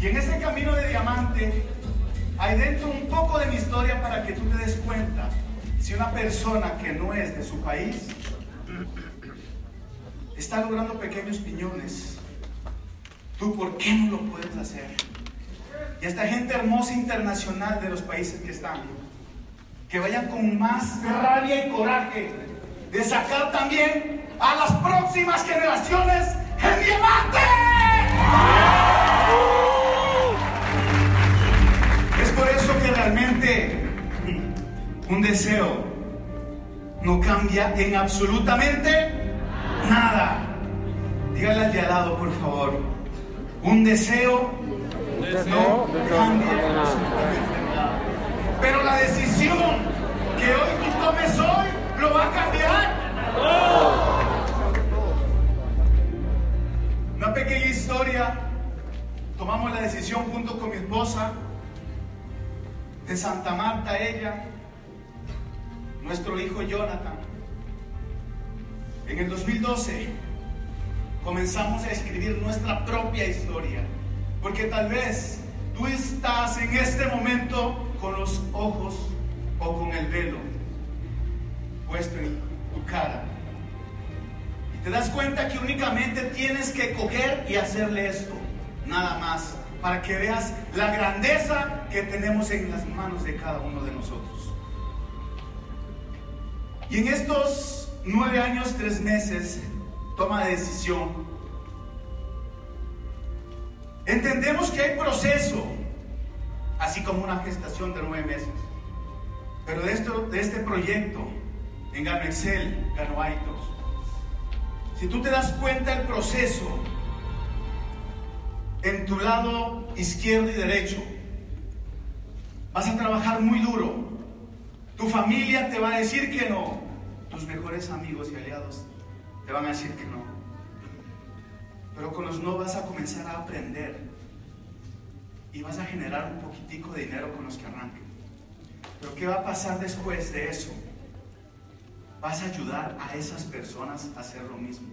Y en ese camino de diamante hay dentro un poco de mi historia para que tú te des cuenta si una persona que no es de su país está logrando pequeños piñones, ¿tú por qué no lo puedes hacer? Y esta gente hermosa internacional de los países que están, que vayan con más rabia y coraje de sacar también a las próximas generaciones el diamante. Un deseo no cambia en absolutamente nada. Dígale al de al lado, por favor. Un deseo no cambia en absolutamente nada. Pero la decisión que hoy tú tomes hoy lo va a cambiar. Una pequeña historia. Tomamos la decisión junto con mi esposa de Santa Marta, ella, nuestro hijo Jonathan. En el 2012 comenzamos a escribir nuestra propia historia, porque tal vez tú estás en este momento con los ojos o con el velo puesto en tu cara. Y te das cuenta que únicamente tienes que coger y hacerle esto, nada más, para que veas la grandeza que tenemos en las manos de cada uno de nosotros. Y en estos nueve años, tres meses, toma de decisión. Entendemos que hay proceso, así como una gestación de nueve meses. Pero de, esto, de este proyecto, en Gano Excel, Gano Aitos, si tú te das cuenta el proceso, en tu lado izquierdo y derecho, vas a trabajar muy duro. Tu familia te va a decir que no. Tus mejores amigos y aliados te van a decir que no. Pero con los no vas a comenzar a aprender y vas a generar un poquitico de dinero con los que arranquen. Pero ¿qué va a pasar después de eso? Vas a ayudar a esas personas a hacer lo mismo.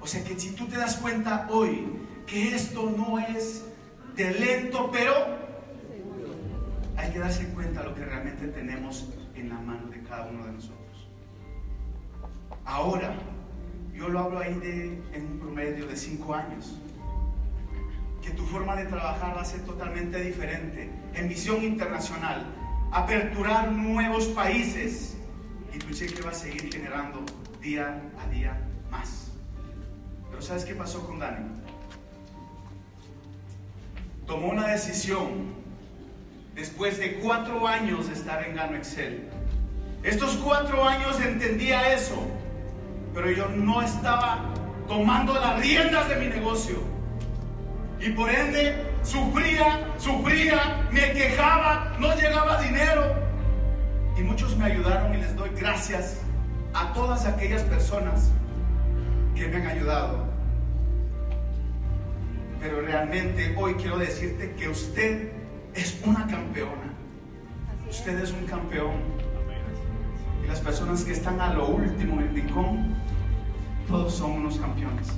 O sea que si tú te das cuenta hoy que esto no es de lento, pero hay que darse cuenta de lo que realmente tenemos en la mano de cada uno de nosotros. Ahora, yo lo hablo ahí de, en un promedio de cinco años. Que tu forma de trabajar va a ser totalmente diferente. En visión internacional, aperturar nuevos países y tu cheque va a seguir generando día a día más. Pero ¿sabes qué pasó con Dani? Tomó una decisión después de cuatro años de estar en Gano Excel. Estos cuatro años entendía eso pero yo no estaba tomando las riendas de mi negocio. Y por ende sufría, sufría, me quejaba, no llegaba dinero. Y muchos me ayudaron y les doy gracias a todas aquellas personas que me han ayudado. Pero realmente hoy quiero decirte que usted es una campeona. Usted es un campeón. Y las personas que están a lo último en el rincón, todos son unos campeones.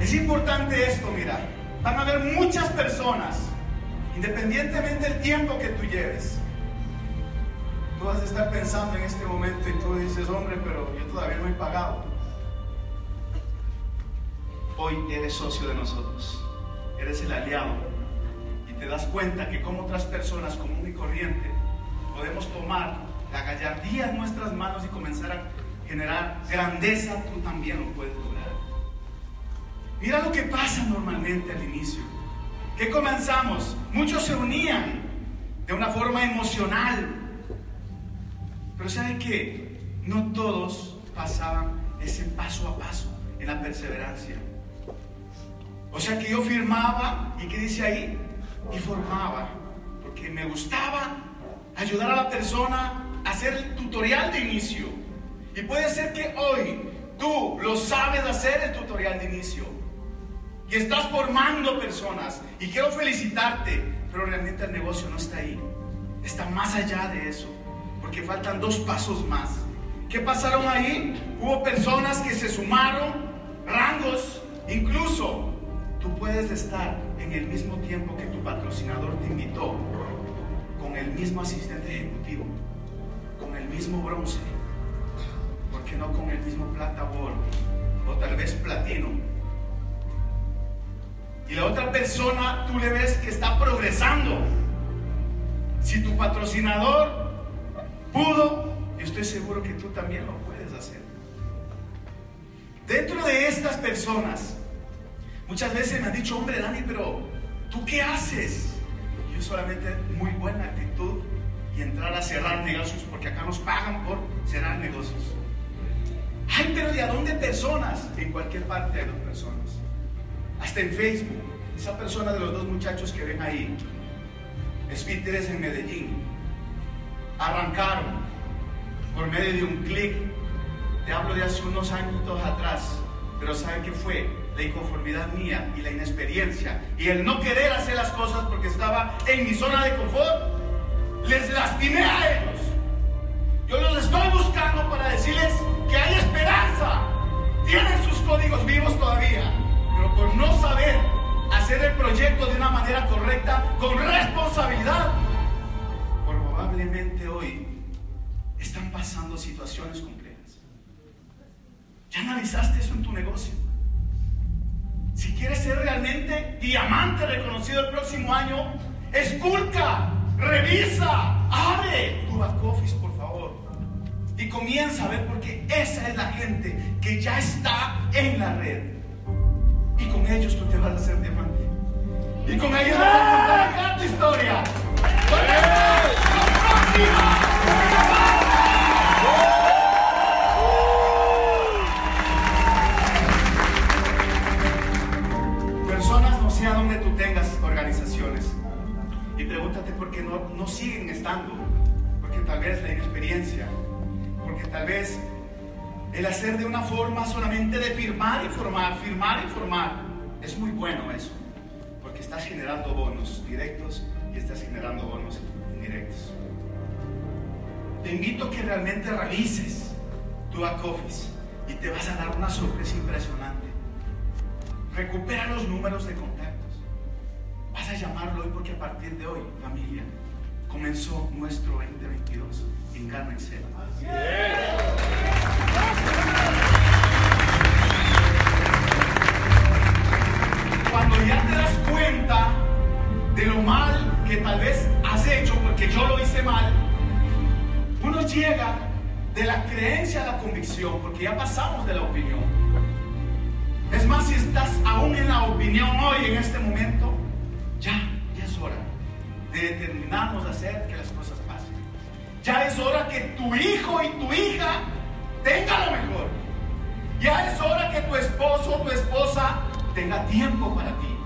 Es importante esto, mira. Van a haber muchas personas, independientemente del tiempo que tú lleves. Tú vas a estar pensando en este momento y tú dices, hombre, pero yo todavía no he pagado. Hoy eres socio de nosotros, eres el aliado y te das cuenta que como otras personas común y corriente podemos tomar la gallardía en nuestras manos y comenzar a generar grandeza, tú también lo puedes lograr. Mira lo que pasa normalmente al inicio. ¿Qué comenzamos? Muchos se unían de una forma emocional. Pero ¿saben qué? No todos pasaban ese paso a paso en la perseverancia. O sea que yo firmaba, ¿y qué dice ahí? Y formaba, porque me gustaba ayudar a la persona a hacer el tutorial de inicio. Y puede ser que hoy tú lo sabes hacer el tutorial de inicio. Y estás formando personas. Y quiero felicitarte, pero realmente el negocio no está ahí. Está más allá de eso. Porque faltan dos pasos más. ¿Qué pasaron ahí? Hubo personas que se sumaron, rangos, incluso tú puedes estar en el mismo tiempo que tu patrocinador te invitó, con el mismo asistente ejecutivo, con el mismo bronce, ¿por qué no con el mismo plata? O tal vez platino. Y la otra persona tú le ves que está progresando. Si tu patrocinador pudo, yo estoy seguro que tú también lo puedes hacer. Dentro de estas personas, muchas veces me han dicho, hombre Dani, pero ¿tú qué haces? Yo solamente muy buena actitud y entrar a cerrar negocios, porque acá nos pagan por cerrar negocios. Ay, pero ¿de a dónde personas? En cualquier parte hay dos personas. Hasta en Facebook. Esa persona de los dos muchachos que ven ahí, Espíritus en Medellín, arrancaron por medio de un clic. Te hablo de hace unos años atrás, pero ¿sabe qué fue? La inconformidad mía y la inexperiencia y el no querer hacer las cosas porque estaba en mi zona de confort. Les lastimé a ellos. Yo los estoy buscando para decirles que hay esperanza. Tienen sus códigos vivos todavía, pero por no saber hacer el proyecto de una manera correcta, con responsabilidad, hoy están pasando situaciones complejas. ¿Ya analizaste eso en tu negocio? Si quieres ser realmente diamante reconocido el próximo año, esculca, revisa, abre tu back office, por favor. Y comienza a ver porque esa es la gente que ya está en la red. Y con ellos tú te vas a hacer diamante. Y con ellos vas a contar acá tu historia. Personas, no sé a dónde tú tengas organizaciones. Y pregúntate por qué no, no siguen estando. Porque tal vez la inexperiencia. Porque tal vez el hacer de una forma solamente de firmar y formar, firmar y formar. Es muy bueno eso. Porque estás generando bonos directos y estás generando bonos indirectos. Te invito a que realmente revises tu back office y te vas a dar una sorpresa impresionante. Recupera los números de contactos. Vas a llamarlo hoy porque a partir de hoy, familia, comenzó nuestro 2022 en Carmen Excel. Cuando ya te das cuenta de lo mal que tal vez has hecho, porque yo lo hice mal, llega de la creencia a la convicción, porque ya pasamos de la opinión. Es más, si estás aún en la opinión hoy, en este momento, ya, es hora de determinarnos hacer que las cosas pasen. Ya es hora que tu hijo y tu hija tengan lo mejor. Ya es hora que tu esposo o tu esposa tenga tiempo para ti.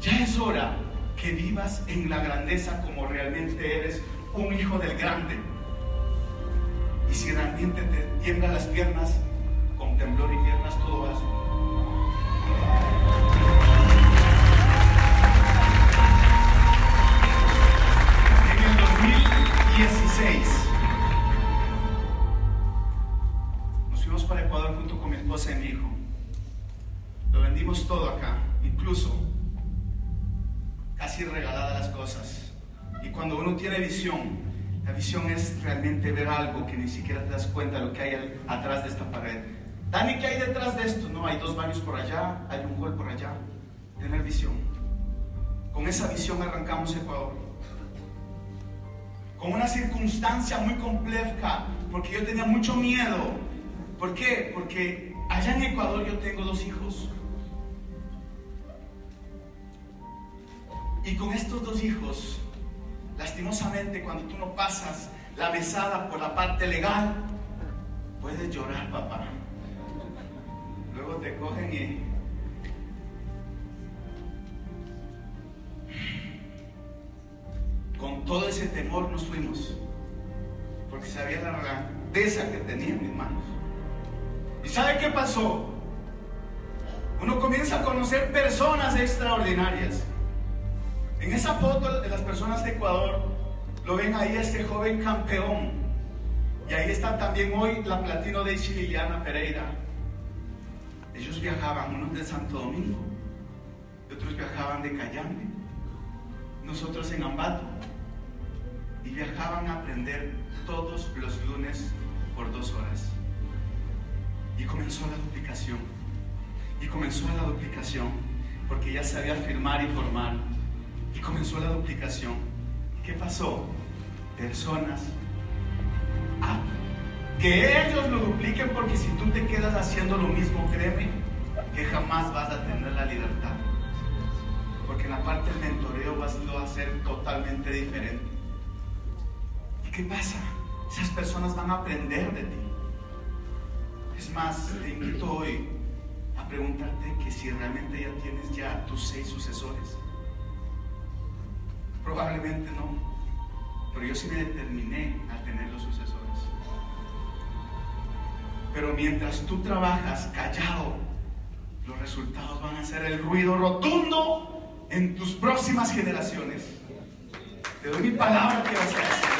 Ya es hora que vivas en la grandeza como realmente eres un hijo del grande. Y si realmente te tiemblan las piernas, con temblor y piernas todo va a ser. En el 2016 nos fuimos para Ecuador junto con mi esposa y mi hijo. Lo vendimos todo acá, incluso casi regaladas las cosas. Y cuando uno tiene visión, la visión es realmente ver algo que ni siquiera te das cuenta de lo que hay atrás de esta pared. Dani, ¿qué hay detrás de esto? No, hay dos baños por allá, hay un hall por allá. Tener visión. Con esa visión arrancamos Ecuador. Con una circunstancia muy compleja, porque yo tenía mucho miedo. ¿Por qué? Porque allá en Ecuador yo tengo dos hijos. Y con estos dos hijos, Lastimosamente, cuando tú no pasas la mesada por la parte legal, puedes llorar, papá. Luego te cogen y... Con todo ese temor nos fuimos, porque sabía la grandeza que tenía en mis manos. ¿Y sabe qué pasó? Uno comienza a conocer personas extraordinarias. En esa foto de las personas de Ecuador, lo ven ahí este joven campeón. Y ahí está también hoy la platino de Liliana Pereira. Ellos viajaban, unos de Santo Domingo, y otros viajaban de Cayambe, nosotros en Ambato. Y viajaban a aprender todos los lunes por dos horas. Y comenzó la duplicación. Y comenzó la duplicación, porque ya sabía firmar y formar. Y comenzó la duplicación. ¿Qué pasó? Personas. Ah, que ellos lo dupliquen, porque si tú te quedas haciendo lo mismo, créeme, que jamás vas a tener la libertad. Porque en la parte del mentoreo vas a ser totalmente diferente. ¿Y qué pasa? Esas personas van a aprender de ti. Es más, te invito hoy a preguntarte que si realmente ya tienes ya tus seis sucesores. Probablemente no, pero yo sí me determiné a tener los sucesores. Pero mientras tú trabajas callado, los resultados van a ser el ruido rotundo en tus próximas generaciones. Te doy mi palabra que vas a hacer.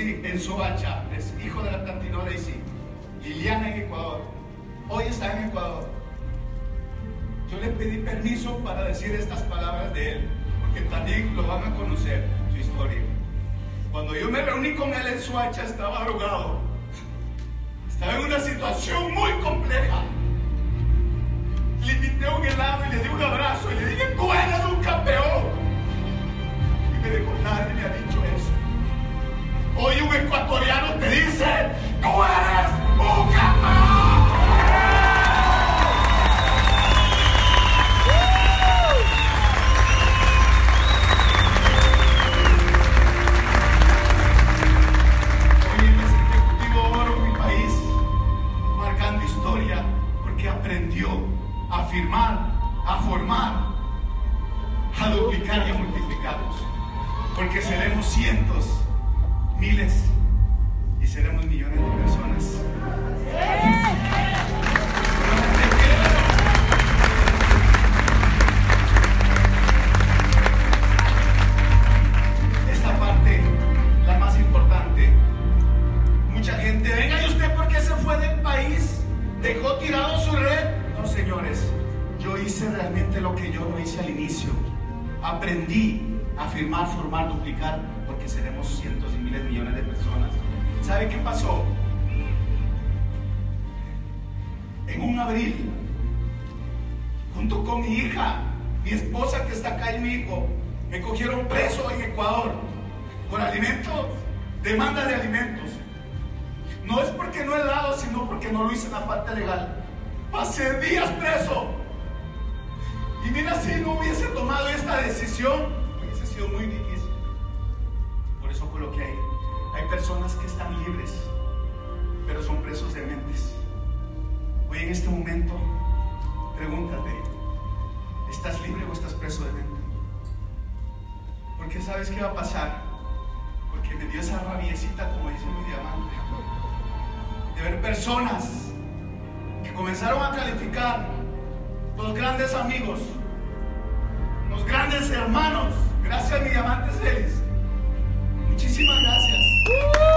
En Soacha, es hijo de la Platino sí Liliana en Ecuador. Hoy está en Ecuador. Yo le pedí permiso para decir estas palabras de él, porque también lo van a conocer, su historia. Cuando yo me reuní con él en Soacha, estaba drogado. Estaba en una situación muy compleja. Le invité un helado y le di un abrazo y le dije, tú eres un campeón. Duplicar y a multiplicarlos. Porque seremos cientos miles y seremos millones de personas. Aprendí a firmar, formar, duplicar seremos cientos y miles millones de personas. ¿Sabe qué pasó? En un abril, junto con mi hija, mi esposa que está acá y mi hijo, me cogieron preso en Ecuador por alimentos, demanda de alimentos. No es porque no he dado, sino porque no lo hice en la parte legal. Pasé días preso. Y mira, si no hubiese tomado esta decisión, hubiese sido muy difícil lo que hay. Hay personas que están libres, pero son presos de mentes. Hoy en este momento, pregúntate, ¿estás libre o estás preso de mente? Porque sabes qué va a pasar. Porque me dio esa rabiecita, como dice mi diamante, de ver personas que comenzaron a calificar los grandes amigos, grandes hermanos. Gracias, mi amante Celis. Muchísimas gracias.